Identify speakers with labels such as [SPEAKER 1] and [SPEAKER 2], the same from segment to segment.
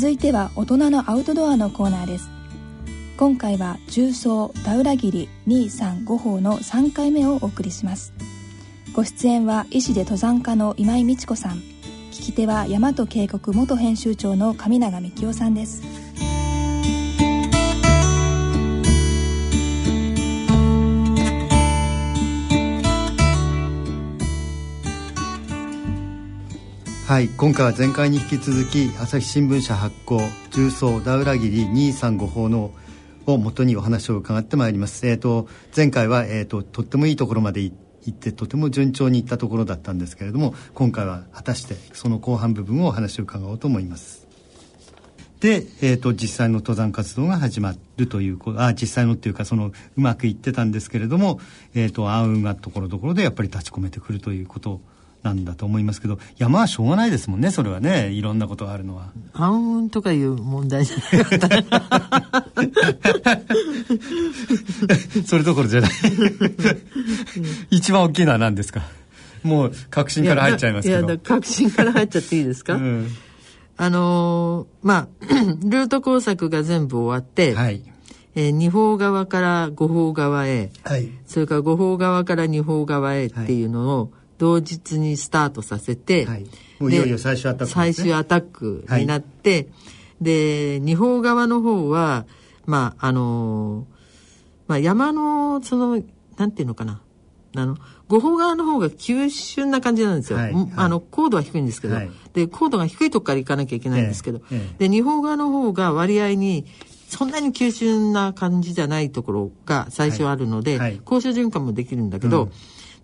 [SPEAKER 1] 続いては大人のアウトドアのコーナーです。今回は重曹ダウラギリ235号の3回目をお送りします。ご出演は医師で登山家の今井美智子さん。聞き手は大和渓谷元編集長の上永幹夫さんです。
[SPEAKER 2] はい今回は前回に引き続き朝日新聞社発行重曹ダウラギリ235法のをもとにお話を伺ってまいります。え、ー、と前回はえ、ー、ととってもいいところまで行ってとても順調にいったところだったんですけれども今回は果たしてその後半部分をお話を伺おうと思います。で、えーと、実際の登山活動が始まるというあ実際のっていうかそのうまくいってたんですけれども、えーと、暗雲がところどころでやっぱり立ち込めてくるということなんだと思いますけど山はしょうがないですもんねそれはね。いろんなことがあるのは。
[SPEAKER 3] 暗雲とかいう問題じゃなかった
[SPEAKER 2] それどころじゃない。一番大きいのは何ですか？もう確信から入っちゃいますけど。いや
[SPEAKER 3] 確信から入っちゃっていいですか、うん、あのー、まあ ルート工作が全部終わって、はい。えー、二方側から五方側へ、はい、それから五方側から二方側へっていうのを、同日にスタートさせて、はい、
[SPEAKER 2] もういよいよ最終アタック、ね、
[SPEAKER 3] 最終アタックになって、はい、で二方側の方はまああのまあ山のそのなんていうのかな。あの五方側の方が急峻な感じなんですよ、はい、あの高度は低いんですけど、はい、で高度が低いとこから行かなきゃいけないんですけど、ええ。で二方側の方が割合にそんなに急峻な感じじゃないところが最初あるので、はい、交渉循環もできるんだけど、うん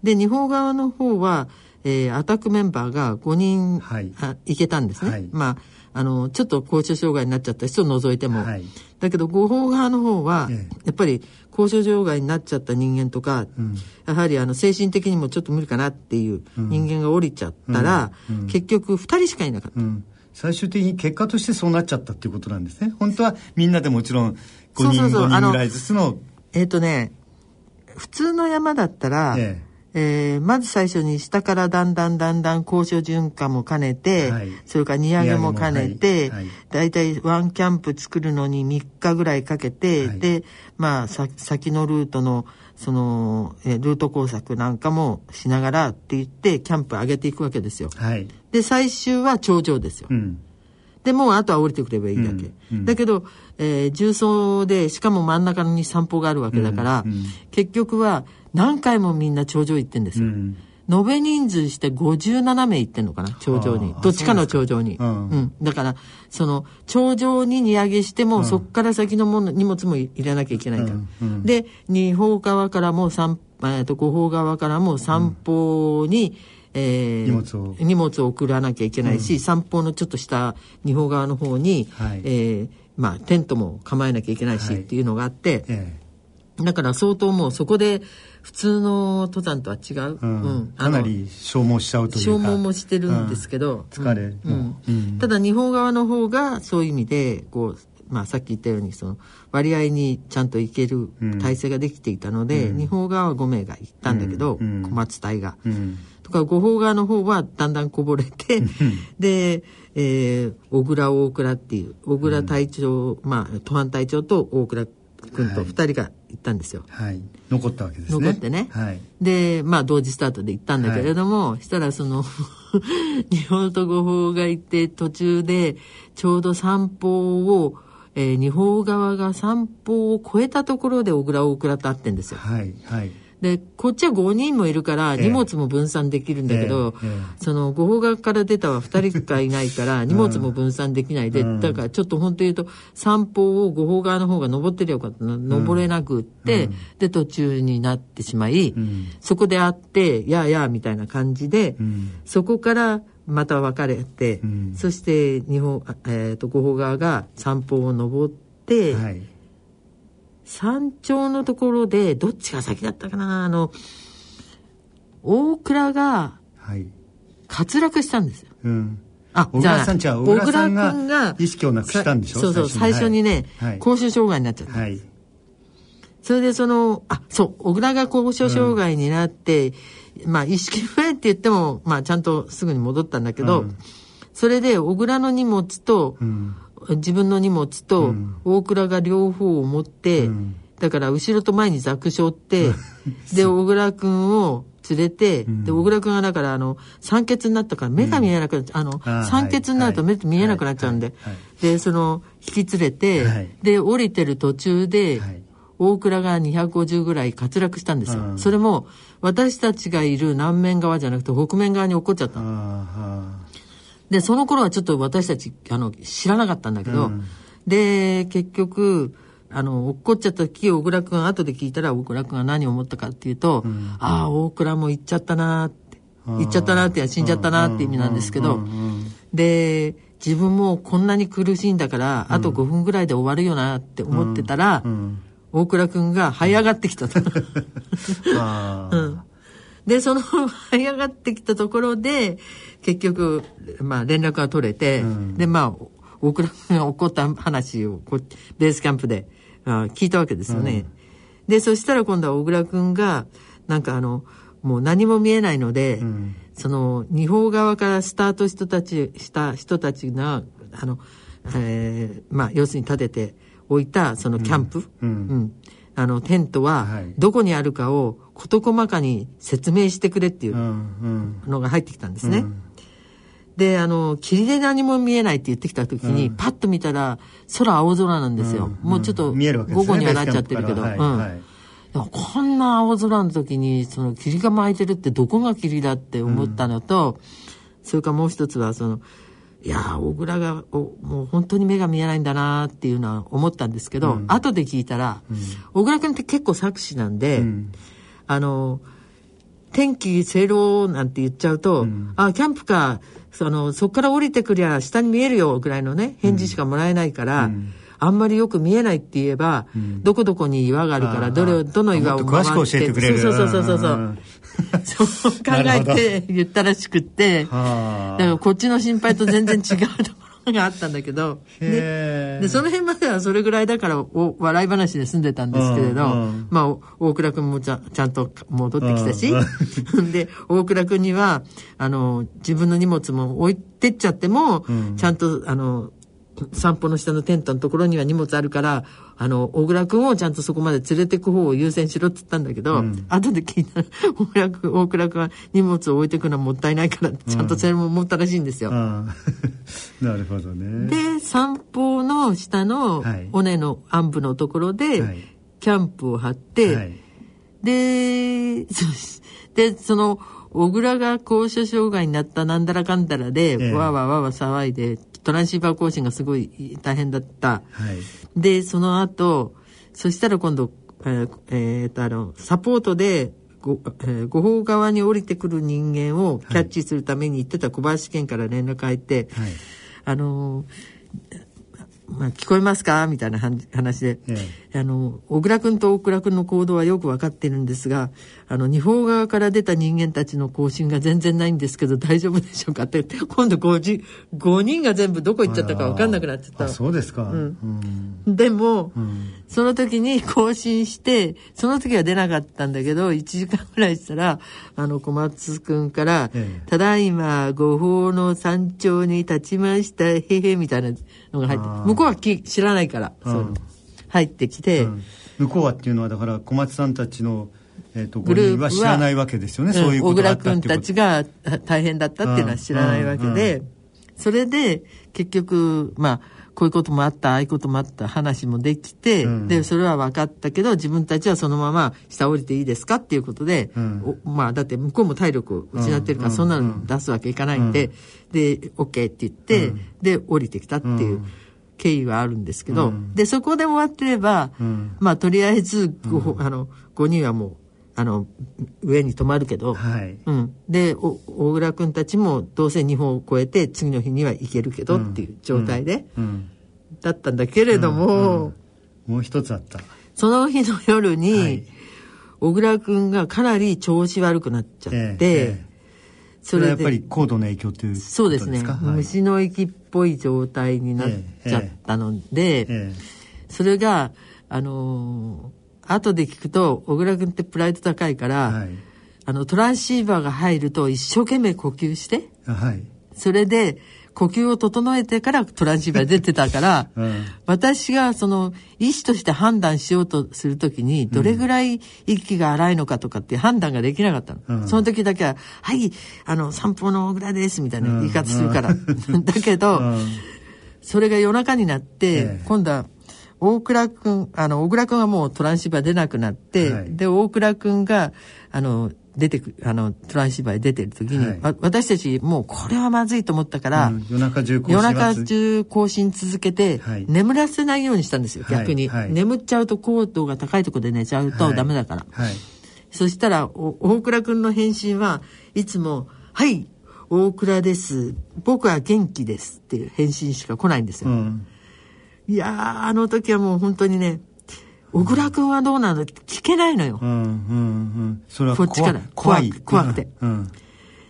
[SPEAKER 3] で、日本側の方は、えー、アタックメンバーが5人、はい、あいけたんですね。はい、まあ、あの、ちょっと交渉障害になっちゃった人を除いても。はい、だけど、合法側の方は、やっぱり交渉障害になっちゃった人間とか、うん、やはりあの、精神的にもちょっと無理かなっていう人間が降りちゃったら、うんうん、結局2人しかいなかった。
[SPEAKER 2] 最終的に結果としてそうなっちゃったっていうことなんですね。本当はみんなでもちろん5人、そうそうそう5人ぐらいずつの。
[SPEAKER 3] えっ、ー、とね、普通の山だったら、えええー、まず最初に下からだんだんだんだん交渉循環も兼ねて、はい、それから荷上げも兼ねて、はいはい、だい。たいワンキャンプ作るのに3日ぐらいかけて、で、まあ、先のルートの、その、えルート工作なんかもしながらって言って、キャンプ上げていくわけですよ。で、最終は頂上ですよ。うん。で、もうあとは降りてくればいいだけ。うん。うん、だけど、えー、重曹で、しかも真ん中に散歩があるわけだから、うん。うん、結局は何回もみんな頂上行ってんですよ。うん。延べ人数して57名行ってんのかな頂上に。どっちかの頂上に。うん、うん。だから、その、頂上に荷上げしても、うん、そっから先のもの、荷物も入れなきゃいけないから。で、二方側からも三、えっと、五方側からも三方に、
[SPEAKER 2] えー、荷物を。
[SPEAKER 3] 荷物を送らなきゃいけないし、うん、散歩のちょっとした日本側の方に、はい、えー、まあ、テントも構えなきゃいけないし、っていうのがあって、えー、だから相当もうそこで普通の登山とは違う、うん。
[SPEAKER 2] うん、かなり消耗しちゃうというか。
[SPEAKER 3] 消耗もしてるんですけど、
[SPEAKER 2] 疲れ、うん。
[SPEAKER 3] ただ日本側の方がそういう意味でこうまあ、さっき言ったようにその割合にちゃんといける体制ができていたので、うん、日本側は5名が行ったんだけど、うん、小松隊が。うん、とか五方側の方はだんだんこぼれて で、えー、小倉大倉っていう小倉隊長、まあ登安隊長と大倉君と2人が行ったんですよ。
[SPEAKER 2] はい、残ったわけです
[SPEAKER 3] ね。残ってね。はい、でまあ同時スタートで行ったんだけれども、はい、したらその 日本と五方が行って途中でちょうど散歩をえー、二方側が散歩を超えたところで小倉大倉と会ってんですよ。はいはいでこっちは5人もいるから荷物も分散できるんだけど、えーえー、その五方側から出たは2人しかいないから荷物も分散できないで、うん、だからちょっと本当言うと散歩を五方側の方が登ってりゃよかった登れなくって、うん、で途中になってしまい、うん、そこで会ってやあやあみたいな感じで、そこからまた別れて、そして日本、えーと、五方側が散歩を登って、はい山頂のところで、どっちが先だったかな？あの、大倉が、滑落したんですよ。うん。
[SPEAKER 2] あ、小倉さんじゃあ、小倉さんが意識をなくしたんでしょ？
[SPEAKER 3] そうそう、最初にね、はい、交渉障害になっちゃった。はい。それでその、あ、そう、小倉が交渉障害になって、うん、まあ、意識不明って言っても、まあ、ちゃんとすぐに戻ったんだけど、うん、それで小倉の荷物と、うん自分の荷物と大倉が両方を持って、
[SPEAKER 2] うん。
[SPEAKER 3] だから後ろと前にザクショって、で、小倉くんを連れて、で、小倉くんがだからあの、酸欠になったから目が見えなくなっちゃう、あの、酸欠になると目
[SPEAKER 2] はい。
[SPEAKER 3] 見えなくなっちゃうんで、で、その、引き連れて、
[SPEAKER 2] はい。
[SPEAKER 3] で、降りてる途中で、
[SPEAKER 2] はい。
[SPEAKER 3] 大倉が250ぐらい滑落したんですよ。
[SPEAKER 2] うん。
[SPEAKER 3] それも、私たちがいる南面側じゃなくて北面側に落っこっちゃったの。
[SPEAKER 2] あ
[SPEAKER 3] で、その頃はちょっと私たち、あの、知らなかったんだけど、
[SPEAKER 2] うん。
[SPEAKER 3] で、結局、あの、落っこっちゃった時、小倉くん、後で聞いたら、小倉くんが何を思ったかっていうと、ああ、大倉も行っちゃったなーって、行っちゃったなーって、死んじゃったなーって意味なんですけど、
[SPEAKER 2] うんうんうん
[SPEAKER 3] で、自分もこんなに苦しいんだから、あと5分ぐらいで終わるよなって思ってたら、
[SPEAKER 2] うん。
[SPEAKER 3] 大倉くんが這い上がってきたと。
[SPEAKER 2] あ。ー
[SPEAKER 3] で、その 這い上がってきたところで、結局、まあ連絡が取れて、
[SPEAKER 2] うん。
[SPEAKER 3] で、まあ、大倉君が起こった話をこうベースキャンプであ聞いたわけですよね。で、そしたら今度は小倉君が、なんかあの、もう何も見えないので、
[SPEAKER 2] ん。
[SPEAKER 3] その、日本側からスタート人たち、した人たちが、あの、えーまあ、要するに建てておいた、そのキャンプ、
[SPEAKER 2] うん。
[SPEAKER 3] うんあの、テントは
[SPEAKER 2] はい、
[SPEAKER 3] どこにあるかを事細かに説明してくれっていう
[SPEAKER 2] うんうん。
[SPEAKER 3] のが入ってきたんですね。
[SPEAKER 2] うん。
[SPEAKER 3] で、あの、霧で何も見えないって言ってきた時に、パッと見たら、空青空なんですよ。
[SPEAKER 2] うん。
[SPEAKER 3] もうちょっと、午後にはなっちゃってるけど。うん。こんな青空の時に、その霧が巻いてるってどこが霧だって思ったのと、それからもう一つは、その、いやー、小倉が、おもう本当に目が見えないんだなーっていうのは思ったんですけど、後で聞いたら、小倉君って結構作詞なんで、
[SPEAKER 2] うん。
[SPEAKER 3] あの、天気正論なんて言っちゃうと、あ、キャンプか、その、そっから降りてくりゃ下に見えるよぐらいのね、返事しかもらえないから、あんまりよく見えないって言えば、どこどこに岩があるから、どれを、どの岩を
[SPEAKER 2] もっと詳しく教えてくれる。
[SPEAKER 3] そうそうそうそう そう。考えて言ったらしくって、
[SPEAKER 2] はあ。
[SPEAKER 3] だからこっちの心配と全然違うところがあったんだけど、
[SPEAKER 2] へー
[SPEAKER 3] で、その辺まではそれぐらいだからお笑い話で済んでたんですけれど、
[SPEAKER 2] うんうん。
[SPEAKER 3] まあ、お大倉君もちゃちゃんと戻ってきたし、で、大倉君には、あの、自分の荷物も置いてっちゃっても、ちゃんと、あの、散歩の下のテントのところには荷物あるから、あの、大倉君をちゃんとそこまで連れてく方を優先しろって言ったんだけど、後で聞いたら、大倉君、大倉君は荷物を置いてくのはもったいないから、ちゃんとそれも思ったらしいんですよ。
[SPEAKER 2] あー なるほどね。
[SPEAKER 3] で、散歩の下の
[SPEAKER 2] はい。
[SPEAKER 3] 尾根の暗部のところで
[SPEAKER 2] はい、
[SPEAKER 3] キャンプを張って、
[SPEAKER 2] はい。
[SPEAKER 3] で、そしで、その、小倉が高所障害になったなんだらかんだらで、
[SPEAKER 2] ええ。
[SPEAKER 3] わーわーわーわー騒いで、トランシーバー更新がすごい大変だった。
[SPEAKER 2] はい。
[SPEAKER 3] で、その後、そしたら今度、えーえーと、あの、サポートで、ご、えーご方側に降りてくる人間をキャッチするために行ってた小林県から連絡入って、
[SPEAKER 2] はい。
[SPEAKER 3] あのーまあ、聞こえますか？みたいな話話で、
[SPEAKER 2] え
[SPEAKER 3] あの、小倉くんと大倉くんの行動はよくわかってるんですが、あの、日本側から出た人間たちの更新が全然ないんですけど大丈夫でしょうか？って、今度5人、5人が全部どこ行っちゃったかわかんなくなっちゃった。
[SPEAKER 2] そうですか。うん。
[SPEAKER 3] でも、
[SPEAKER 2] うん。
[SPEAKER 3] その時に更新して、その時は出なかったんだけど、1時間ぐらいしたら、あの、小松くんから、
[SPEAKER 2] ええ。
[SPEAKER 3] ただいま、五方の山頂に立ちました、へへ、みたいなのが入って向こうはき知らないから、そういうの。入ってきて、
[SPEAKER 2] うん。向こうはっていうのはだから小松さんたちの、えー、と5
[SPEAKER 3] グループは
[SPEAKER 2] 知らないわけですよね、
[SPEAKER 3] うん
[SPEAKER 2] そういうことがあった
[SPEAKER 3] 小倉君たちがあ大変だったっていうのは知らないわけで、それで結局まあこういうこともあったああいうこともあった話もできて、
[SPEAKER 2] うん。
[SPEAKER 3] でそれは分かったけど自分たちはそのまま下降りていいですかっていうことで、
[SPEAKER 2] うん。
[SPEAKER 3] おまあだって向こうも体力を失ってるから、
[SPEAKER 2] うん。
[SPEAKER 3] そんなの出すわけいかないんで、で OK って言って、
[SPEAKER 2] うん。
[SPEAKER 3] で降りてきたっていう。
[SPEAKER 2] うん。
[SPEAKER 3] 経緯はあるんですけど、
[SPEAKER 2] うん。
[SPEAKER 3] でそこで終わってれば、
[SPEAKER 2] うん。
[SPEAKER 3] まあとりあえずご、あの5人はもうあの上に泊まるけど、
[SPEAKER 2] はい。
[SPEAKER 3] うん、でお大倉君たちもどうせ日本を越えて次の日には行けるけど
[SPEAKER 2] うん。
[SPEAKER 3] っていう状態で、
[SPEAKER 2] うん。
[SPEAKER 3] だったんだけれども、
[SPEAKER 2] もう一つあった。
[SPEAKER 3] その日の夜に、
[SPEAKER 2] はい。
[SPEAKER 3] 小倉君がかなり調子悪くなっちゃって、
[SPEAKER 2] ええええ。そ
[SPEAKER 3] それで
[SPEAKER 2] やっぱり高度の影響という
[SPEAKER 3] そうですね、
[SPEAKER 2] はい。
[SPEAKER 3] 虫の息っぽい状態になっちゃったので、
[SPEAKER 2] え。
[SPEAKER 3] それがあのー後で聞くと小倉君ってプライド高いから、
[SPEAKER 2] えはい。
[SPEAKER 3] あのトランシーバーが入ると一生懸命呼吸して
[SPEAKER 2] あはい。
[SPEAKER 3] それで呼吸を整えてからトランシーバー出てたから、
[SPEAKER 2] うん。
[SPEAKER 3] 私がその医師として判断しようとするときに、どれぐらい息が荒いのかとかって判断ができなかったの。
[SPEAKER 2] うん。
[SPEAKER 3] その時だけは、はい、あの、散歩の小倉です、みたいな言い方するから。だけど、
[SPEAKER 2] うん。
[SPEAKER 3] それが夜中になって、
[SPEAKER 2] ええ。
[SPEAKER 3] 今度は、大倉くん、あの、大倉くんはもうトランシーバー出なくなって、
[SPEAKER 2] はい。
[SPEAKER 3] で、大倉くんが、あの、出てく、あの、トランシーバーに出てる時に、
[SPEAKER 2] はい。
[SPEAKER 3] わ私たちもうこれはまずいと思ったから、
[SPEAKER 2] うん夜中中こう
[SPEAKER 3] 夜中中更新続けて、
[SPEAKER 2] はい。
[SPEAKER 3] 眠らせないようにしたんですよ、
[SPEAKER 2] はい。
[SPEAKER 3] 逆に、
[SPEAKER 2] はい。
[SPEAKER 3] 眠っちゃうと高度が高いところで寝ちゃうとダメだから。
[SPEAKER 2] はい。
[SPEAKER 3] そしたら、お大倉くんの返信はいつも、はい、大倉です。僕は元気ですっていう返信しか来ないんですよ。
[SPEAKER 2] うん
[SPEAKER 3] いやー、あの時はもう本当にね、小倉くんはどうなの？って聞けないのよ。
[SPEAKER 2] う。んうんうん。それは
[SPEAKER 3] こっちから。
[SPEAKER 2] 怖い。
[SPEAKER 3] 怖くて。
[SPEAKER 2] うん。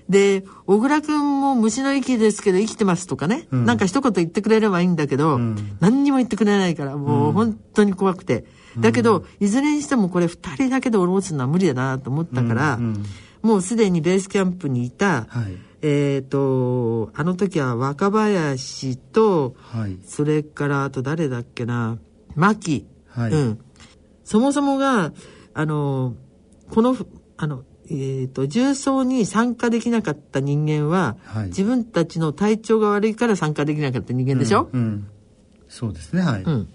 [SPEAKER 3] で、小倉くんも虫の息ですけど生きてますとかね、
[SPEAKER 2] うん。
[SPEAKER 3] なんか一言言ってくれればいいんだけど、
[SPEAKER 2] ん。
[SPEAKER 3] 何にも言ってくれないから、もう本当に怖くて。だけど、いずれにしてもこれ二人だけで下ろすのは無理だなと思ったから、
[SPEAKER 2] うんうん。
[SPEAKER 3] もうすでにベースキャンプにいた、
[SPEAKER 2] はい
[SPEAKER 3] えっ、と、あの時は若林と、
[SPEAKER 2] はい。
[SPEAKER 3] それからあと誰だっけな、牧。
[SPEAKER 2] はい。
[SPEAKER 3] うん。そもそもが、あの、この、あの、えっ、と、重曹に参加できなかった人間は、
[SPEAKER 2] はい。
[SPEAKER 3] 自分たちの体調が悪いから参加できなかった人間でしょ、
[SPEAKER 2] うんうん。そうですねはい。
[SPEAKER 3] うん、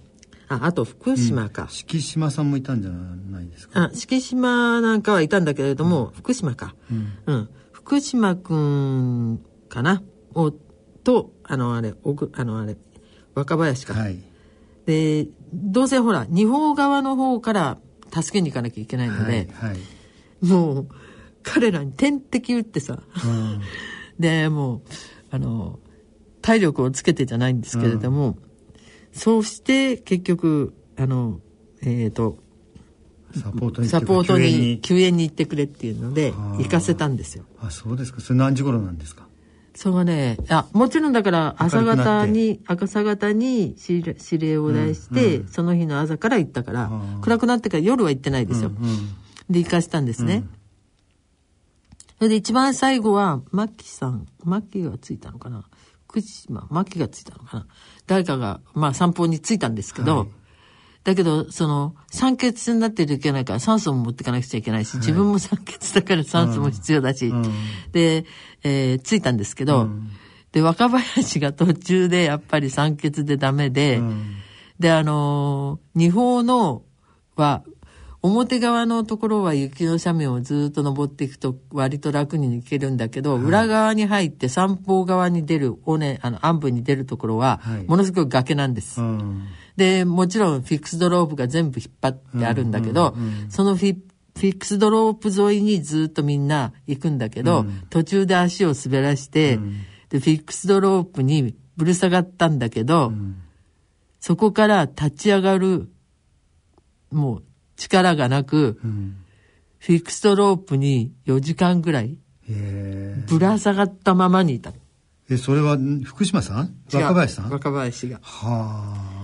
[SPEAKER 3] あ、あと福島か。
[SPEAKER 2] 敷島さんもいたんじゃないですか？
[SPEAKER 3] あ、敷島なんかはいたんだけれども、福島か。
[SPEAKER 2] うん。
[SPEAKER 3] うん。福島くんかな？を、と、あの、あれ、おぐ、あの、あれ、若林か。
[SPEAKER 2] はい。
[SPEAKER 3] で、どうせほら、日本側の方から助けに行かなきゃいけないので、
[SPEAKER 2] はいはい。
[SPEAKER 3] もう、彼らに点滴打ってさ、
[SPEAKER 2] うん。
[SPEAKER 3] で、もう、あの、体力をつけてじゃないんですけれども、そうして結局、あの、えっ、と、
[SPEAKER 2] サポートに
[SPEAKER 3] サポート
[SPEAKER 2] 救援
[SPEAKER 3] に、救援に行ってくれっていうので、行かせたんですよ。
[SPEAKER 2] あそうですか。それ何時頃なんですか？
[SPEAKER 3] それがね、あ、もちろんだから朝方に、朝方に指令指令を出して、
[SPEAKER 2] うんうん。
[SPEAKER 3] その日の朝から行ったから暗くなってから夜は行ってないですよ。
[SPEAKER 2] うんうん。
[SPEAKER 3] で、行かせたんですね。それで一番最後は、マッキーさん、マッキーがついたのかな？福島、マッキーがついたのかな？誰かが、まあ散歩についたんですけど、
[SPEAKER 2] はい
[SPEAKER 3] だけど、その、酸欠になってるといけないから酸素も持ってかなくちゃいけないし、自分も酸欠だから酸素も必要だし、
[SPEAKER 2] うん。
[SPEAKER 3] で、えー、ついたんですけど、
[SPEAKER 2] うん。
[SPEAKER 3] で、若林が途中でやっぱり酸欠でダメで、
[SPEAKER 2] うん。
[SPEAKER 3] で、あのー二方のは、表側のところは雪の斜面をずっと登っていくと割と楽に行けるんだけど、裏側に入って三方側に出る、尾根、あの、暗部に出るところは
[SPEAKER 2] はい、
[SPEAKER 3] ものすごく崖なんです。
[SPEAKER 2] うん
[SPEAKER 3] で、もちろんフィックスドロープが全部引っ張ってあるんだけど、
[SPEAKER 2] うんうんうん
[SPEAKER 3] そのフィフィックスドロープ沿いにずっとみんな行くんだけど、
[SPEAKER 2] うん。
[SPEAKER 3] 途中で足を滑らして、
[SPEAKER 2] うん。
[SPEAKER 3] で、フィックスドロープにぶる下がったんだけど、
[SPEAKER 2] うん。
[SPEAKER 3] そこから立ち上がる、もう力がなく、
[SPEAKER 2] うん。
[SPEAKER 3] フィックスドロープに4時間ぐらいぶら下がったままにいた。
[SPEAKER 2] えそれはん福島さん？若林さん？は
[SPEAKER 3] 若林が。
[SPEAKER 2] あ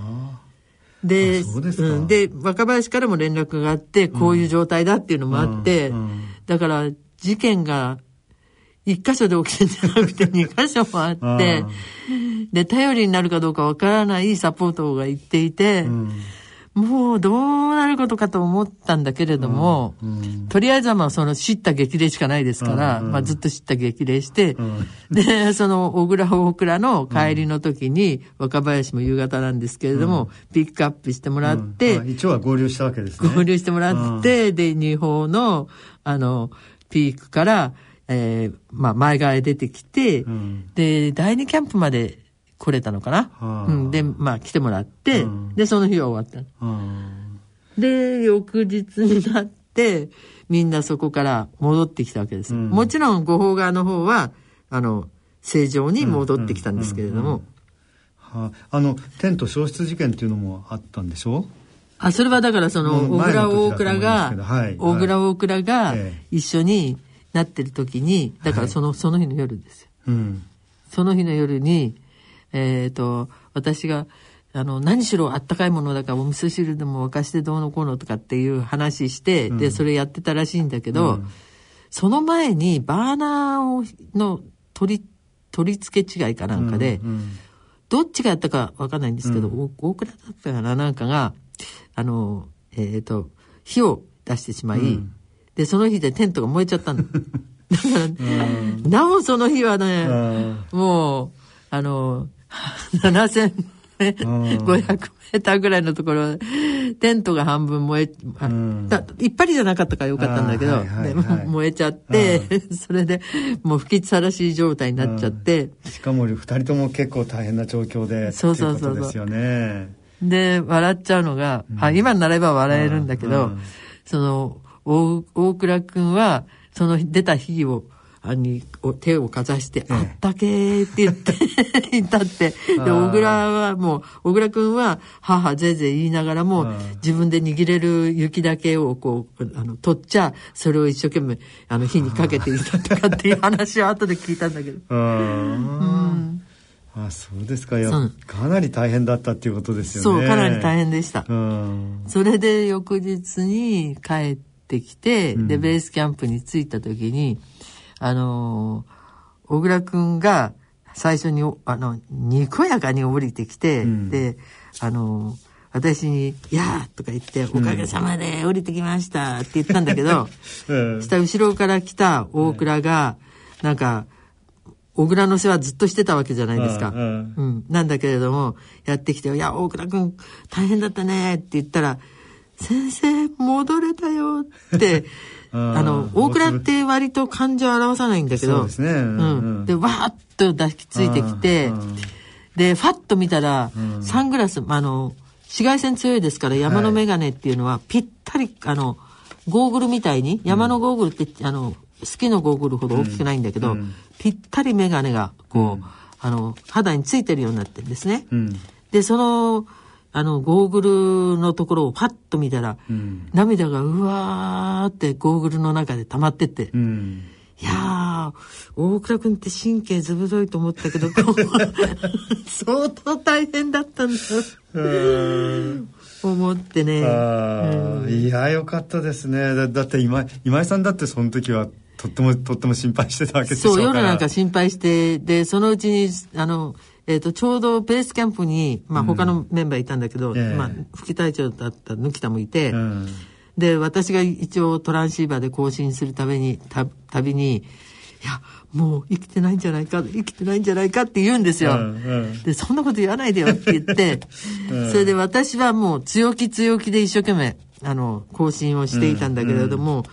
[SPEAKER 3] で、
[SPEAKER 2] う
[SPEAKER 3] ん。で、若林からも連絡があって、こういう状態だっていうのもあって、
[SPEAKER 2] うん。うん。
[SPEAKER 3] だから事件が一箇所で起きてんじゃなくて 二箇所もあって
[SPEAKER 2] あ、
[SPEAKER 3] で、頼りになるかどうかわからないサポートが言っていて、
[SPEAKER 2] うん
[SPEAKER 3] もうどうなることかと思ったんだけれども、
[SPEAKER 2] うん。
[SPEAKER 3] とりあえずはまあその知った激励しかないですから、
[SPEAKER 2] うん。うん
[SPEAKER 3] まあずっと知った激励して、
[SPEAKER 2] うん。
[SPEAKER 3] で、その小倉大倉の帰りの時に、若林も夕方なんですけれども、ピックアップしてもらって、
[SPEAKER 2] 一応は合流したわけですね。
[SPEAKER 3] 合流してもらって、で、二方の、あの、ピークから、えーまあ前側へ出てきて、
[SPEAKER 2] うん。
[SPEAKER 3] で、第二キャンプまで来れたのかな、
[SPEAKER 2] はあ。
[SPEAKER 3] うん、で、まあ来てもらって、
[SPEAKER 2] うん。
[SPEAKER 3] で、その日は終わった。
[SPEAKER 2] うん。
[SPEAKER 3] で、翌日になって、みんなそこから戻ってきたわけです。
[SPEAKER 2] うん。
[SPEAKER 3] もちろん、ご方側の方は、あの、正常に戻ってきたんですけれども、
[SPEAKER 2] はあ、あのテント消失事件っていうのもあったんでしょ？
[SPEAKER 3] あ、それはだからその、小倉大倉が
[SPEAKER 2] はい、
[SPEAKER 3] 大倉大倉が
[SPEAKER 2] ええ。
[SPEAKER 3] 一緒になってる時に、だからその、その日の夜ですよ。
[SPEAKER 2] うん。
[SPEAKER 3] その日の夜に、えっ、と、私が、あの、何しろあったかいものだからお味噌汁でも沸かしてどうのこうのとかっていう話して、で、それやってたらしいんだけど、
[SPEAKER 2] うん。
[SPEAKER 3] その前にバーナーをの取り取り付け違いかなんかで、
[SPEAKER 2] うんうん。
[SPEAKER 3] どっちがやったかわかんないんですけど、お大倉だったかななんかが、あの、えっ、と、火を出してしまい、
[SPEAKER 2] うん。
[SPEAKER 3] で、その日でテントが燃えちゃったの。だから、なおその日はね、
[SPEAKER 2] うん。
[SPEAKER 3] もう、あの、7500メーターぐらいのところ、テントが半分燃え、あいっぱりじゃなかったからよかったんだけど、
[SPEAKER 2] あーはいはい
[SPEAKER 3] で
[SPEAKER 2] はい。
[SPEAKER 3] 燃えちゃって、それでもう吹きさらし状態になっちゃって、
[SPEAKER 2] しかも二人とも結構大変な状況で
[SPEAKER 3] そうそうそう
[SPEAKER 2] ですよね。
[SPEAKER 3] で、笑っちゃうのが、あ、今になれば笑えるんだけど、
[SPEAKER 2] うん。
[SPEAKER 3] その、大大倉くんは、その出た火を、あに手をかざして、あったけって言って、言ったって。で、小倉はもう、小倉くんは、母ぜいぜい言いながらも、自分で握れる雪だけをこう、あの、取っちゃ、それを一生懸命、あの、火にかけていたとかっていう話を後で聞いたんだけど。
[SPEAKER 2] うんあそうですかいやかなり大変だったっていうことですよね
[SPEAKER 3] そう、かなり大変でした。
[SPEAKER 2] うん
[SPEAKER 3] それで翌日に帰ってきて、で、ベースキャンプに着いた時に、あのー小倉くんが最初に、おあの、にこやかに降りてきて、
[SPEAKER 2] うん
[SPEAKER 3] で、あのー私に、やーとか言って、おかげさまで降りてきましたって言ったんだけど、
[SPEAKER 2] うん
[SPEAKER 3] した後ろから来た大倉が、なんか、小倉の世話ずっとしてたわけじゃないですか。
[SPEAKER 2] うん。
[SPEAKER 3] なんだけれども、やってきて、いや、大倉くん、大変だったねって言ったら、先生、戻れたよって、
[SPEAKER 2] あ
[SPEAKER 3] の、大倉って割と感情を表さないんだけど、
[SPEAKER 2] そうですね。うん。
[SPEAKER 3] うん。で、わーっと抱きついてきてで、ファッと見たら、
[SPEAKER 2] うん。
[SPEAKER 3] サングラス、あの、紫外線強いですから、山のメガネっていうのは、ぴったり、あの、ゴーグルみたいに、山のゴーグルって、あの、スキのゴーグルほど大きくないんだけど、
[SPEAKER 2] うん。
[SPEAKER 3] ぴったりメガネが、こう、あの、肌についてるようになってるんですね。
[SPEAKER 2] うん。
[SPEAKER 3] で、その、あの、ゴーグルのところをパッと見たら、
[SPEAKER 2] うん。
[SPEAKER 3] 涙がうわーってゴーグルの中で溜まってって、
[SPEAKER 2] うん。
[SPEAKER 3] いやー、大倉くんって神経ずぶといと思ったけど、相当大変だったんだ、
[SPEAKER 2] うん。
[SPEAKER 3] 思ってね。
[SPEAKER 2] あーいやよかったですね。だだって今今井さんだってその時はとってもとっても心配してたわけでしょ
[SPEAKER 3] そうう、
[SPEAKER 2] から。
[SPEAKER 3] 夜なんか心配して、で、そのうちに、あの、えっ、と、ちょうどベースキャンプに、まあ他のメンバーいたんだけど、
[SPEAKER 2] ええ。
[SPEAKER 3] まあ副隊長だった抜田もいて、
[SPEAKER 2] うん。
[SPEAKER 3] で、私が一応トランシーバーで更新するために、た、たびに、いや、もう生きてないんじゃないか、生きてないんじゃないかって言うんですよ。
[SPEAKER 2] うんうん。
[SPEAKER 3] で、そんなこと言わないでよって言って、
[SPEAKER 2] うん。
[SPEAKER 3] それで私はもう強気強気で一生懸命、あの、更新をしていたんだけれども、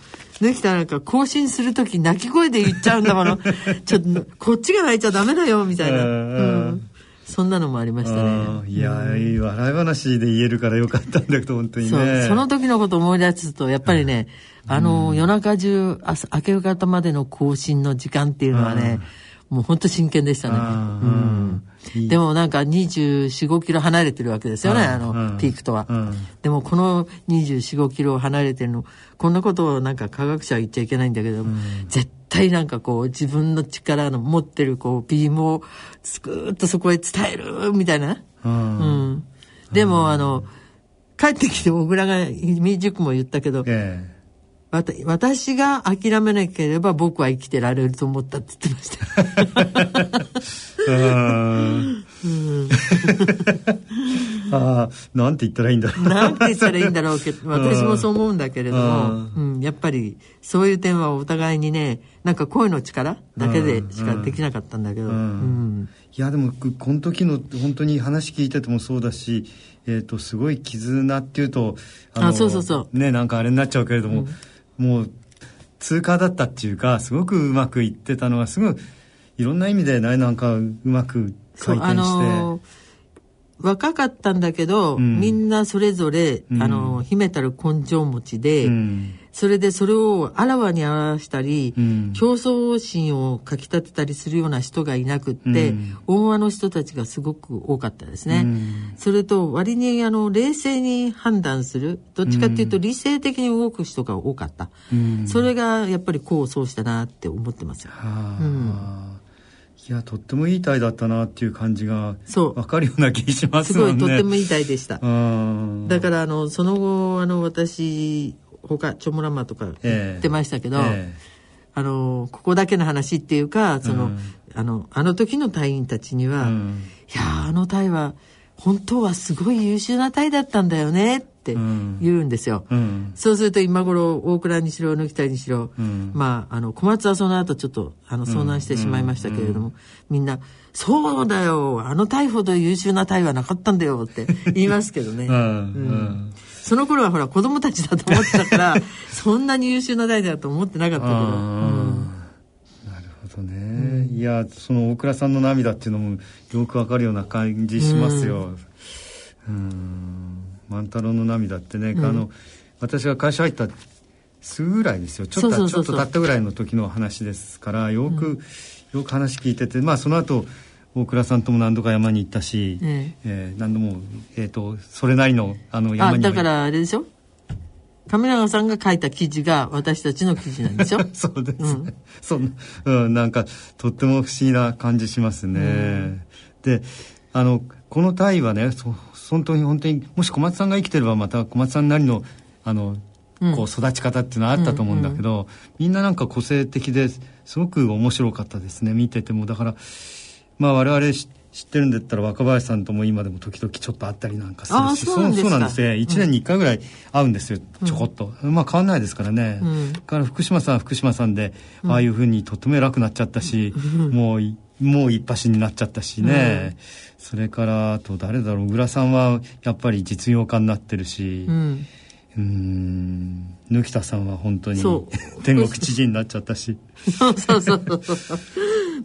[SPEAKER 3] 抜きたなんか更新するとき泣き声で言っちゃうんだもの。ちょっと、こっちが泣いちゃダメだよ、みたいな。
[SPEAKER 2] うん。
[SPEAKER 3] うん。そんなのもありました
[SPEAKER 2] あ
[SPEAKER 3] ね
[SPEAKER 2] ー。いやいい笑い話で言えるからよかったんだけど本当にね。
[SPEAKER 3] その時のことを思い出すと、やっぱりね、あの、夜中中、朝、明け方までの更新の時間っていうのはね、もう本当真剣でしたね。うんでもなんか24、5キロ離れてるわけですよね、あの、
[SPEAKER 2] うん。
[SPEAKER 3] ピークとは。
[SPEAKER 2] うん。
[SPEAKER 3] でもこの24、5キロ離れてるの、こんなことをなんか科学者は言っちゃいけないんだけど、絶対なんかこう自分の力の持ってるこうビームをスクーッとそこへ伝えるみたいな。
[SPEAKER 2] うん。
[SPEAKER 3] うん。でも、あの、帰ってきて小倉が、未熟も言ったけど、
[SPEAKER 2] え
[SPEAKER 3] 私が諦めなければ僕は生きてられると思ったって言ってました。
[SPEAKER 2] ああなんて言ったらいいんだろう。
[SPEAKER 3] なんて言ったらいいんだろうけど、私もそう思うんだけれども、
[SPEAKER 2] う
[SPEAKER 3] うん、やっぱりそういう点はお互いにね、なんか声の力だけでしかできなかったんだけど、
[SPEAKER 2] うん。
[SPEAKER 3] うん。
[SPEAKER 2] いやでもここの時の本当に話聞いててもそうだし、えー、とすごい絆っていうと
[SPEAKER 3] あそうそうそう。
[SPEAKER 2] ねなんかあれになっちゃうけれども、もう通過だったっていうかすごくうまくいってたのはすごいいろんな意味でねなんかうまく、回転して。
[SPEAKER 3] 若かったんだけど、
[SPEAKER 2] うん。
[SPEAKER 3] みんなそれぞれ、
[SPEAKER 2] うん。
[SPEAKER 3] あのー秘めたる根性持ちで、
[SPEAKER 2] うん。
[SPEAKER 3] それでそれをあらわに表したり、
[SPEAKER 2] うん。
[SPEAKER 3] 競争心をかき立てたりするような人がいなくって、
[SPEAKER 2] うん。
[SPEAKER 3] 大和の人たちがすごく多かったですね。
[SPEAKER 2] うん。
[SPEAKER 3] それと割にあの冷静に判断するどっちかっていうと理性的に動く人が多かった、
[SPEAKER 2] うん。
[SPEAKER 3] それがやっぱり功を奏したなって思ってますうん
[SPEAKER 2] いやとってもいい隊だったなっていう感じが
[SPEAKER 3] そう。
[SPEAKER 2] 分かるような気します
[SPEAKER 3] すご。いとってもいい体でした。
[SPEAKER 2] うん。
[SPEAKER 3] だからあのその後あの私他チョモラマとか言ってましたけど、
[SPEAKER 2] え
[SPEAKER 3] あのここだけの話っていうかその、
[SPEAKER 2] うん
[SPEAKER 3] あのあの時の隊員たちには、
[SPEAKER 2] うん。
[SPEAKER 3] いやーあの隊は本当はすごい優秀な隊だったんだよねって
[SPEAKER 2] うん。
[SPEAKER 3] 言うんですよ。
[SPEAKER 2] うん。
[SPEAKER 3] そうすると今頃大倉にしろ抜きたりにしろ、
[SPEAKER 2] うん。
[SPEAKER 3] まああの小松はその後ちょっとあの遭難してしまいましたけれども、みんな「そうだよあの隊ほど優秀な隊はなかったんだよ」って 言いますけどね。
[SPEAKER 2] うん。うん。
[SPEAKER 3] その頃はほら子供たちだと思ってたから そんなに優秀な隊だと思ってなかったけど、うん。
[SPEAKER 2] なるほどね、いやその大倉さんの涙っていうのもよくわかるような感じしますよ。うん万太郎の涙ってね、あの私が会社入ったすぐぐらいですよ。ちょっと
[SPEAKER 3] そうそうそうそう。
[SPEAKER 2] ちょっと経ったぐらいの時の話ですからよく、よく話聞いててまあその後大倉さんとも何度か山に行ったし、
[SPEAKER 3] え
[SPEAKER 2] え。ー何度も、えー、とそれなりのあの山にも
[SPEAKER 3] あだからあれでしょ？亀永さんが書いた記事が私たちの記事なんでしょ？
[SPEAKER 2] そうですね。そんな、うん、なんか、とっても不思議な感じしますね。で、あの、この隊はね、そ本当に本当に、もし小松さんが生きてれば、また小松さんなりの、あの、こう、育ち方っていうのはあったと思うんだけど、みんななんか個性的ですごく面白かったですね、見てても。だから、まあ我々し知ってるんだったら若林さんとも今でも時々ちょっと会ったりなんかするし
[SPEAKER 3] そうなんですか。
[SPEAKER 2] そうなんですね。1年に1回ぐらい会うんですよ、ちょこっと、まあ変わんないですからね、
[SPEAKER 3] うん。
[SPEAKER 2] だから福島さんは福島さんで、ああいうふうにとっても偉くなっちゃったし、もういもう一発になっちゃったしね、それからあと誰だろう。小倉さんはやっぱり実業家になってるし。
[SPEAKER 3] うん。
[SPEAKER 2] うーん。貫田さんは本当に
[SPEAKER 3] そ
[SPEAKER 2] 天国知事になっちゃったし。
[SPEAKER 3] そうそうそう。そう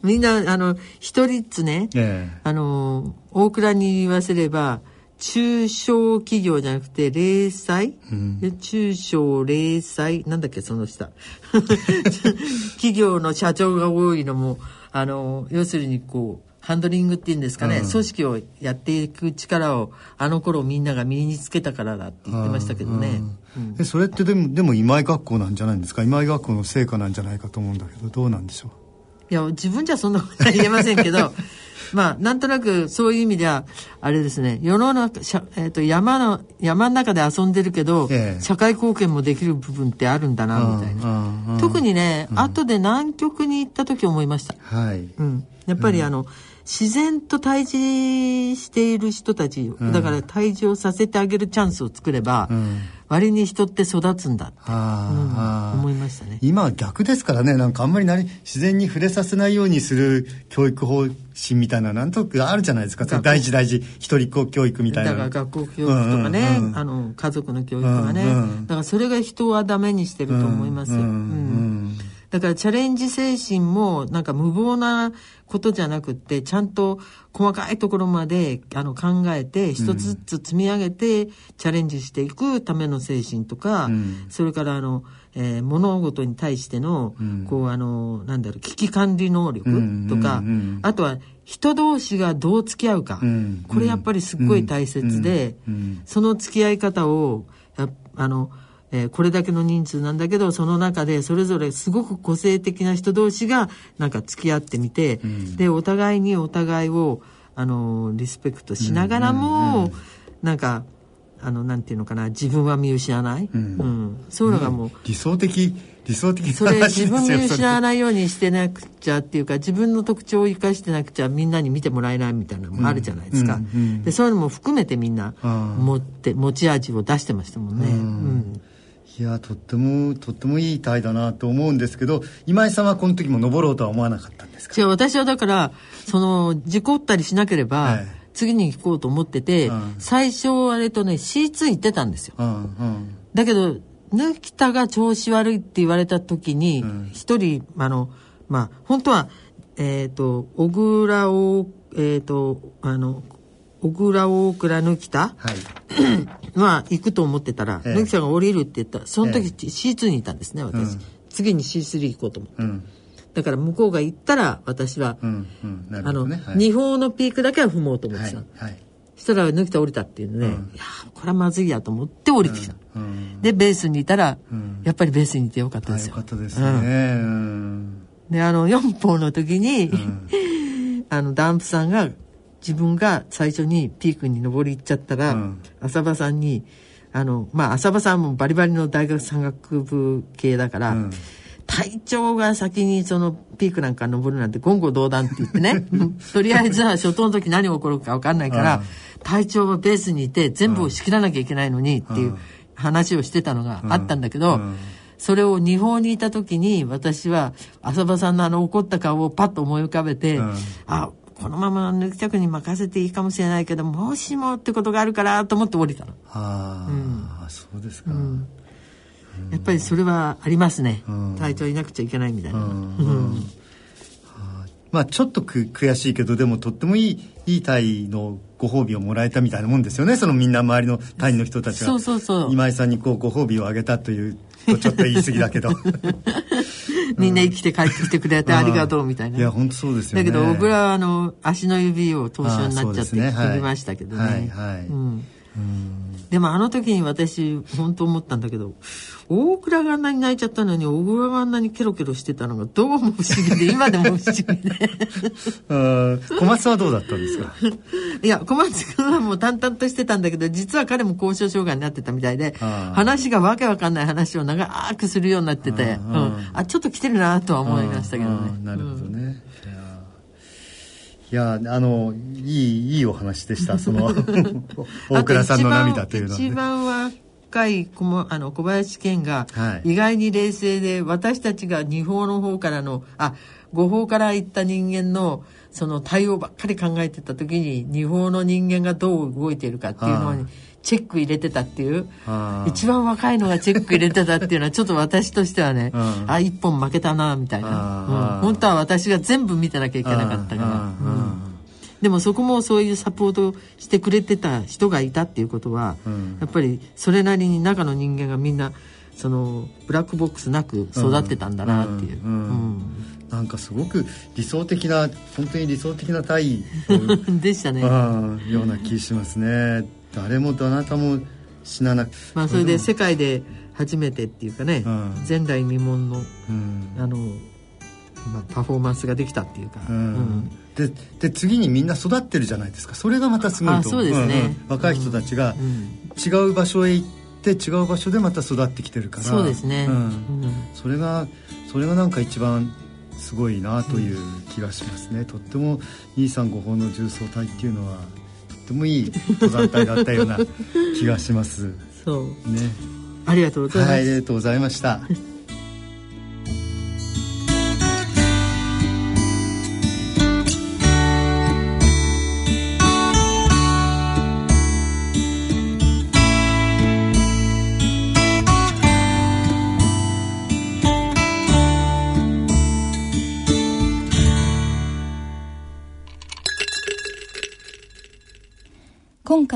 [SPEAKER 3] みんなあの一人っつね
[SPEAKER 2] え
[SPEAKER 3] あの大倉に言わせれば中小企業じゃなくて零細、
[SPEAKER 2] ん。
[SPEAKER 3] で中小零細？なんだっけその下。企業の社長が多いのもあの要するにこうハンドリングっていうんですかね、
[SPEAKER 2] うん。
[SPEAKER 3] 組織をやっていく力をあの頃みんなが身につけたからだって言ってましたけどね、
[SPEAKER 2] うん。えそれってでもでも今井学校なんじゃないんですか？今井学校の成果なんじゃないかと思うんだけどどうなんでしょ
[SPEAKER 3] いや自分じゃそんなことは言えませんけど まあなんとなくそういう意味ではあれですね。世の中、しゃえー、と山の山の中で遊んでるけど、
[SPEAKER 2] ええ。
[SPEAKER 3] 社会貢献もできる部分ってあるんだなみたいな、
[SPEAKER 2] うんうんうん。
[SPEAKER 3] 特にね、後で南極に行った時思いました、
[SPEAKER 2] はい。
[SPEAKER 3] うん、やっぱりあの、自然と対峙している人たち、だから対峙をさせてあげるチャンスを作れば、
[SPEAKER 2] ん。
[SPEAKER 3] 割に人って育つんだって、うん思いましたね。
[SPEAKER 2] 今は逆ですからねなんかあんまりなり自然に触れさせないようにする教育方針みたいななんとなくあるじゃないですか。大事大事一人っ子教育みたいな
[SPEAKER 3] だから学校教育とかね、
[SPEAKER 2] うんうんうん。
[SPEAKER 3] あの家族の教育とかね、
[SPEAKER 2] うんうん
[SPEAKER 3] だからそれが人はダメにしてると思いますよ、
[SPEAKER 2] うんうん。
[SPEAKER 3] うんだからチャレンジ精神もなんか無謀なことじゃなくってちゃんと細かいところまであの考えて一つずつ積み上げてチャレンジしていくための精神とか、
[SPEAKER 2] うん。
[SPEAKER 3] それからあの、えー物事に対しての、
[SPEAKER 2] うん。
[SPEAKER 3] こうあのなんだろう危機管理能力とか、あとは人同士がどう付き合うか、
[SPEAKER 2] うん。
[SPEAKER 3] これやっぱりすっごい大切で、その付き合い方をやあの、えーこれだけの人数なんだけどその中でそれぞれすごく個性的な人同士がなんか付き合ってみて、
[SPEAKER 2] ん。
[SPEAKER 3] でお互いにお互いをあのリスペクトしながらも、なんかあのなんていうのかな自分は見失わない、うん。そういうのがもう、
[SPEAKER 2] 理想的理想的な
[SPEAKER 3] それ自分見失わ
[SPEAKER 2] そ
[SPEAKER 3] ないようにしてなくちゃっていうか自分の特徴を生かしてなくちゃみんなに見てもらえないみたいなのもあるじゃないですか、
[SPEAKER 2] うんうん
[SPEAKER 3] でそういうのも含めてみんな持って持ち味を出してましたもんね、うん
[SPEAKER 2] いやとってもとってもいい隊だなと思うんですけど今井さんはこの時も登ろうとは思わなかったんですか？
[SPEAKER 3] 違う私はだからその事故ったりしなければ、
[SPEAKER 2] はい
[SPEAKER 3] 次に行こうと思ってて、
[SPEAKER 2] うん。
[SPEAKER 3] 最初あれとね C2 行ってたんですよ。
[SPEAKER 2] うんうん。
[SPEAKER 3] だけど抜田が調子悪いって言われた時に
[SPEAKER 2] ん。
[SPEAKER 3] 一、人あのまあ本当はえっ、と小倉をえっ、とあの小倉大倉抜田
[SPEAKER 2] はい。
[SPEAKER 3] まあ行くと思ってたら、
[SPEAKER 2] ええ。
[SPEAKER 3] 抜田が降りるって言ったらその時
[SPEAKER 2] え
[SPEAKER 3] C2 にいたんですね私、
[SPEAKER 2] うん。
[SPEAKER 3] 次に C3 行こうと思って。
[SPEAKER 2] うん。
[SPEAKER 3] だから向こうが行ったら私は、
[SPEAKER 2] うんうん。なる
[SPEAKER 3] あの、
[SPEAKER 2] はい。
[SPEAKER 3] 二方のピークだけは踏もうと思っ
[SPEAKER 2] はい
[SPEAKER 3] てたの、
[SPEAKER 2] はい
[SPEAKER 3] そしたら抜田降りたっていうので、
[SPEAKER 2] うん。
[SPEAKER 3] いやーこれはまずいやと思って降りてきた、
[SPEAKER 2] うん。
[SPEAKER 3] でベースにいたら、
[SPEAKER 2] ん。
[SPEAKER 3] やっぱりベースにいてよかった
[SPEAKER 2] あ
[SPEAKER 3] ですよ。
[SPEAKER 2] よかったですね。うん。
[SPEAKER 3] であの4歩の時に、あのダンプさんが自分が最初にピークに登り行っちゃったら、
[SPEAKER 2] うん。
[SPEAKER 3] 浅場さんにあのまあ浅場さんもバリバリの大学山岳部系だから、
[SPEAKER 2] うん。
[SPEAKER 3] 隊長が先にそのピークなんか登るなんて言語道断って言ってね。とりあえずは初頭の時何起こるか分かんないから、隊長はベースにいて全部を仕切らなきゃいけないのにっていう話をしてたのがあったんだけど、それを日本にいた時に私は浅場さんのあの怒った顔をパッと思い浮かべて、あこのまま抜き客に任せていいかもしれないけどもしもってことがあるからと思って降りたの。
[SPEAKER 2] ああ、うん、そうですか。うん。
[SPEAKER 3] やっぱりそれはありますね、隊長いなくちゃいけないみたいな、
[SPEAKER 2] まあちょっとく悔しいけどでもとってもいいいい隊のご褒美をもらえたみたいなもんですよね。そのみんな周りの隊員の人たちが。
[SPEAKER 3] そうそうそう。
[SPEAKER 2] 今井さんにこうご褒美をあげたというとちょっと言い過ぎだけど
[SPEAKER 3] みんな生きて帰ってきてくれてありがとうみたいな。
[SPEAKER 2] いや、本当そうですよ
[SPEAKER 3] ね。だけど、小倉はあの、足の指を凍傷になっちゃって聞きましたけどね。はい、はい、うんでもあの時に私本当思ったんだけど大倉があんなに泣いちゃったのに大倉があんなにケロケロしてたのがどうも不思議で今でも不思議で。
[SPEAKER 2] 小松はどうだったんですか？
[SPEAKER 3] いや小松君はもう淡々としてたんだけど実は彼も交渉障害になってたみたいで話がわけわかんない話を長くするようになっててあ,、うん、あちょっと来てるなとは思いましたけどね。
[SPEAKER 2] なるほどね、いやあのいいいいお話でした その大倉さんの涙というのは、
[SPEAKER 3] ね、一番若いあの小林健が意外に冷静で、はい、私たちが二法の方からのあ五法から行った人間のその対応ばっかり考えてた時に二法の人間がどう動いているかっていうのにチェック入れてたっていう。一番若いのがチェック入れてたっていうのはちょっと私としてはね、うん、あ一本負けたなみたいな、うん、本当は私が全部見てなきゃいけなかったから、うん、でもそこもそういうサポートしてくれてた人がいたっていうことは、やっぱりそれなりに中の人間がみんなそのブラックボックスなく育ってたんだなっていう。
[SPEAKER 2] なんかすごく理想的な本当に理想的な体
[SPEAKER 3] でしたね。
[SPEAKER 2] ような気しますね誰もどなたも死ななく
[SPEAKER 3] まあそれで世界で初めてっていうかね、うん、前代未聞の、うん、あの、まあ、パフォーマンスができたっていうか、うん、
[SPEAKER 2] でで次にみんな育ってるじゃないですか。それがまたすごいと
[SPEAKER 3] そうですね、
[SPEAKER 2] 若い人たちが違う場所へ行って違う場所でまた育ってきてるから。
[SPEAKER 3] そうですね、
[SPEAKER 2] それがそれがなんか一番すごいなという気がしますね、とっても235法の重装隊っていうのはってもいい登山隊だったような気がします。
[SPEAKER 3] そう。ね。ありがとうございます、はい、あ
[SPEAKER 2] りがとうございました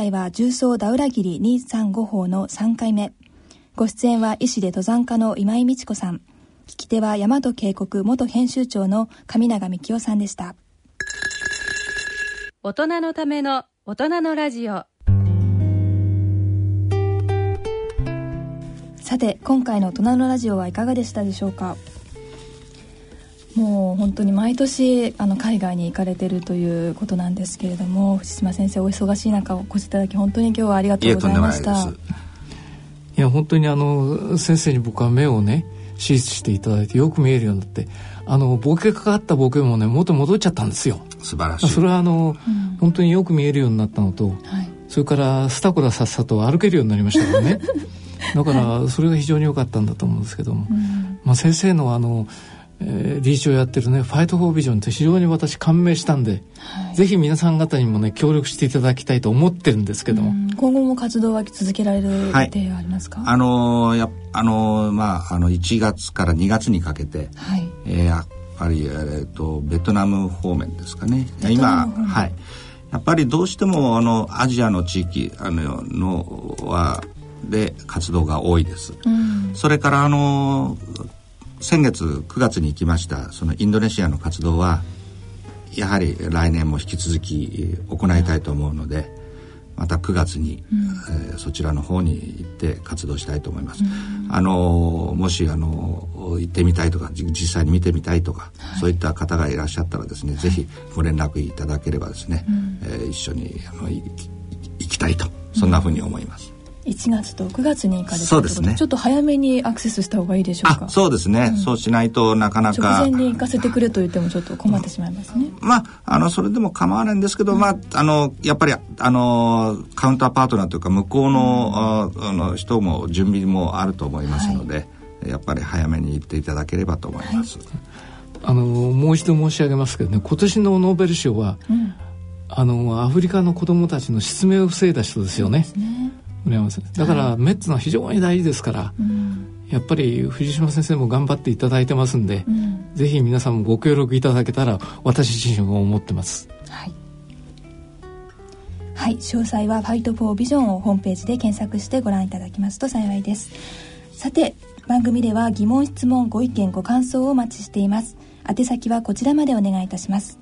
[SPEAKER 1] 回は重曹ダウラギリ235号の3回目。ご出演は医師で登山家の今井美智子さん。聞き手は大和渓谷元編集長の上永幹夫さんでした。
[SPEAKER 4] 大人のための大人のラジオ。
[SPEAKER 1] さて、今回の大人のラジオはいかがでしたでしょうか？もう本当に毎年あの海外に行かれてるということなんですけれども藤島先生お忙しい中お越しいただき本当に今日はありがとうございました。い
[SPEAKER 5] や本当にあの先生に僕は目をね手術していただいてよく見えるようになってあのボケかかったボケもね元戻っちゃったんですよ。
[SPEAKER 6] 素晴らしい。
[SPEAKER 5] それはあの、うん、本当によく見えるようになったのと、はい、それからスタコラさっさと歩けるようになりましたからね。だからそれが非常に良かったんだと思うんですけども、うん、まあ、先生のあのえー、理事長やってるねファイトフォービジョンって非常に私感銘したんで、はい、ぜひ皆さん方にもね協力していただきたいと思ってるんですけども。
[SPEAKER 1] 今後も活動は続けられる予定はありますか、はい、
[SPEAKER 6] あのー、やあのー、まああの1月から2月にかけて、はい、えー、やっぱり、えーと、ベトナム方面ですかね。今はい。やっぱりどうしてもあのアジアの地域あののはで活動が多いです、うん、それからあの先月9月に行きましたそのインドネシアの活動はやはり来年も引き続き行いたいと思うのでまた9月に、うん、えー、そちらの方に行って活動したいと思います。うん、あのもしあの行ってみたいとか実際に見てみたいとか、はい、そういった方がいらっしゃったらですね、はい、ぜひご連絡いただければですね、うん、えー、一緒にあの行きたいとそんなふうに思います。
[SPEAKER 1] 1月と9月に行かれた
[SPEAKER 6] そうですね。
[SPEAKER 1] ちょっと早めにアクセスした方がいいでしょうか？
[SPEAKER 6] そうですね、うん、そうしないとなかなか。
[SPEAKER 1] 直前に行かせてくれと言ってもちょっと困ってしまいますね、
[SPEAKER 6] まああのそれでも構わないんですけど、うん、まああのやっぱりあのカウンターパートナーというか向こうの,、うん、あの人も準備もあると思いますので、はい、やっぱり早めに行っていただければと思います、はい、
[SPEAKER 5] あのもう一度申し上げますけどね今年のノーベル賞は、あのアフリカの子どもたちの失明を防いだ人ですよね。ねだから、メッツの非常に大事ですから、うん、やっぱり藤島先生も頑張っていただいてますんで、うん、ぜひ皆さんもご協力いただけたら私自身も思ってます。
[SPEAKER 1] はい、はい、詳細は「ファイト・フォー・ビジョン」をホームページで検索してご覧いただきますと幸いです。さて番組では疑問質問ご意見ご感想をお待ちしています。宛先はこちらまでお願いいたします。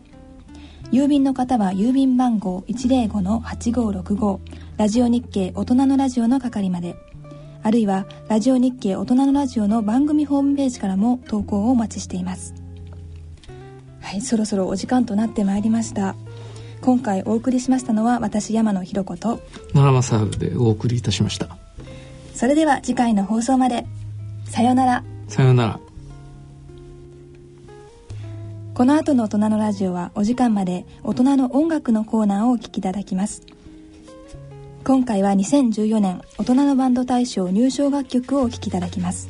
[SPEAKER 1] 郵便の方は郵便番号105-8565ラジオ日経大人のラジオの係まで。あるいはラジオ日経大人のラジオの番組ホームページからも投稿をお待ちしています。はいそろそろお時間となってまいりました。今回お送りしましたのは私山野ひろ子と。
[SPEAKER 5] 奈良正治でお送りいたしました。
[SPEAKER 1] それでは次回の放送まで。さようなら。
[SPEAKER 5] さようなら。
[SPEAKER 1] この後の大人のラジオはお時間まで大人の音楽のコーナーをお聴きいただきます今回は2014年大人のバンド大賞入賞楽曲をお聴きいただきます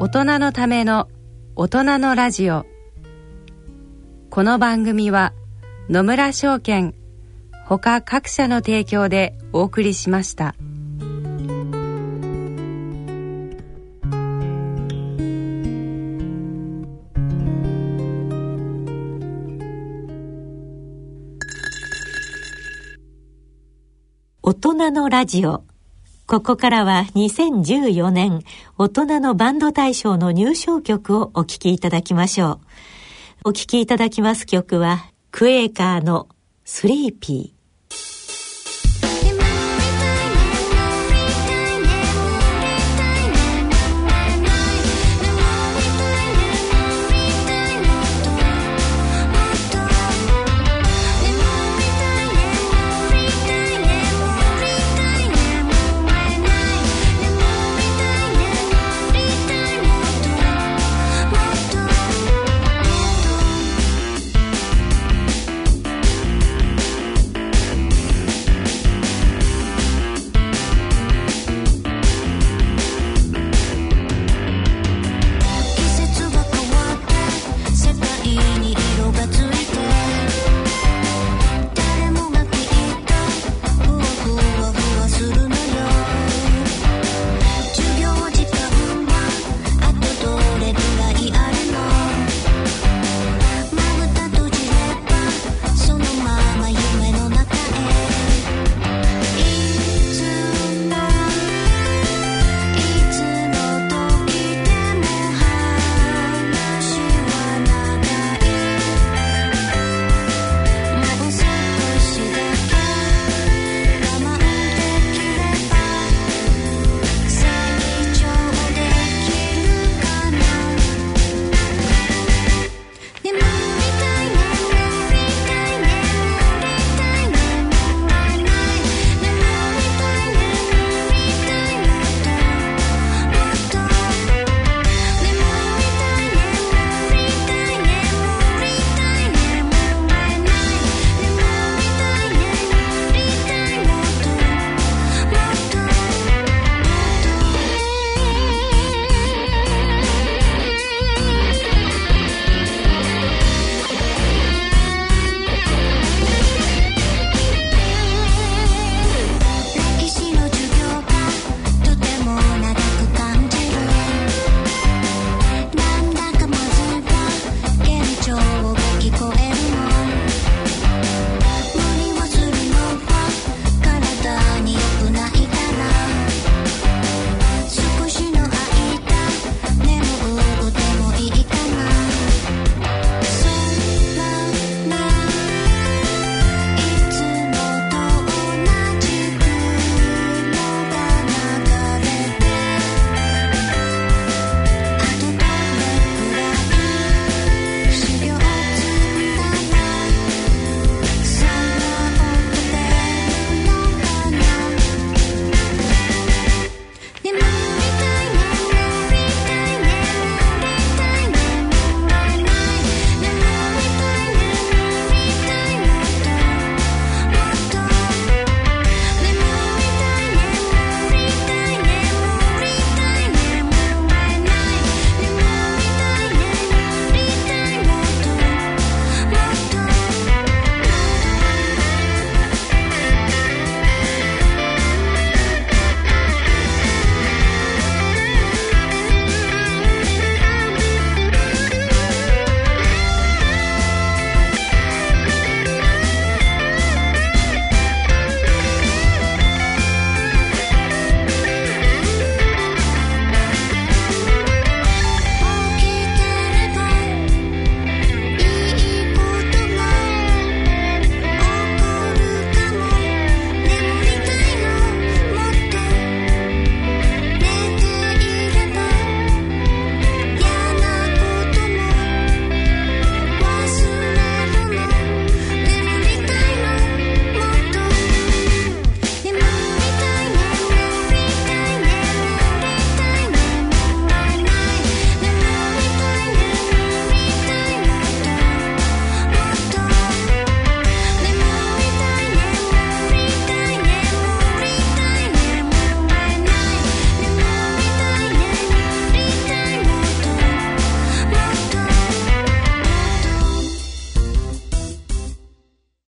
[SPEAKER 4] 大人のための大人のラジオこの番組は野村証券他各社の提供でお送りしました。
[SPEAKER 7] のラジオ。ここからは2014年大人のバンド大賞の入賞曲をお聴きいただきましょう。お聴きいただきます曲はクエーカーのスリーピー。